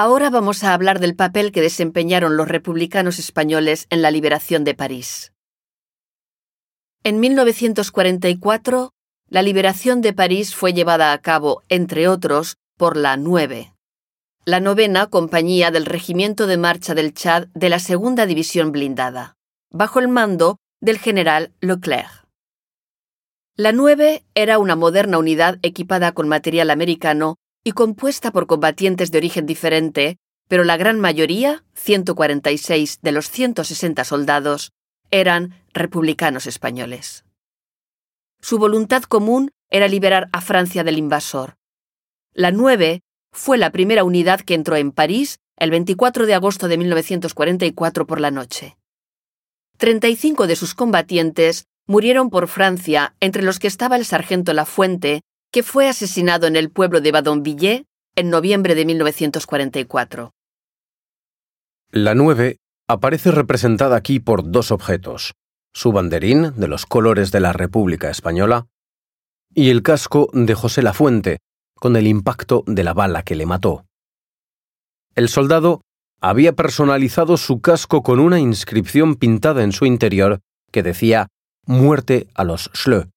Ahora vamos a hablar del papel que desempeñaron los republicanos españoles en la liberación de París. En 1944, la liberación de París fue llevada a cabo, entre otros, por la 9, la novena compañía del Regimiento de Marcha del Chad de la Segunda División Blindada, bajo el mando del general Leclerc. La 9 era una moderna unidad equipada con material americano y compuesta por combatientes de origen diferente, pero la gran mayoría, 146 de los 160 soldados, eran republicanos españoles. Su voluntad común era liberar a Francia del invasor. La 9 fue la primera unidad que entró en París el 24 de agosto de 1944 por la noche. 35 de sus combatientes murieron por Francia, entre los que estaba el sargento Lafuente, que fue asesinado en el pueblo de Badonvillers en noviembre de 1944. La 9 aparece representada aquí por dos objetos, su banderín de los colores de la República Española y el casco de José Lafuente, con el impacto de la bala que le mató. El soldado había personalizado su casco con una inscripción pintada en su interior que decía Muerte a los Schlö,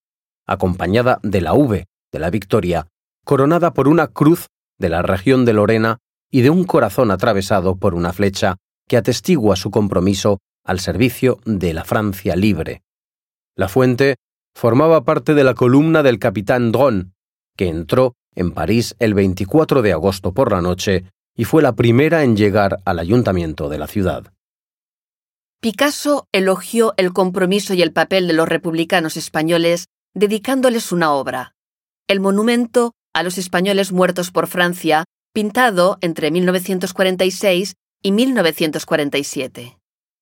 acompañada de la V de la victoria, coronada por una cruz de la región de Lorena y de un corazón atravesado por una flecha que atestigua su compromiso al servicio de la Francia libre. La fuente formaba parte de la columna del capitán Dron, que entró en París el 24 de agosto por la noche y fue la primera en llegar al ayuntamiento de la ciudad. Picasso elogió el compromiso y el papel de los republicanos españoles dedicándoles una obra, el monumento a los españoles muertos por Francia, pintado entre 1946 y 1947.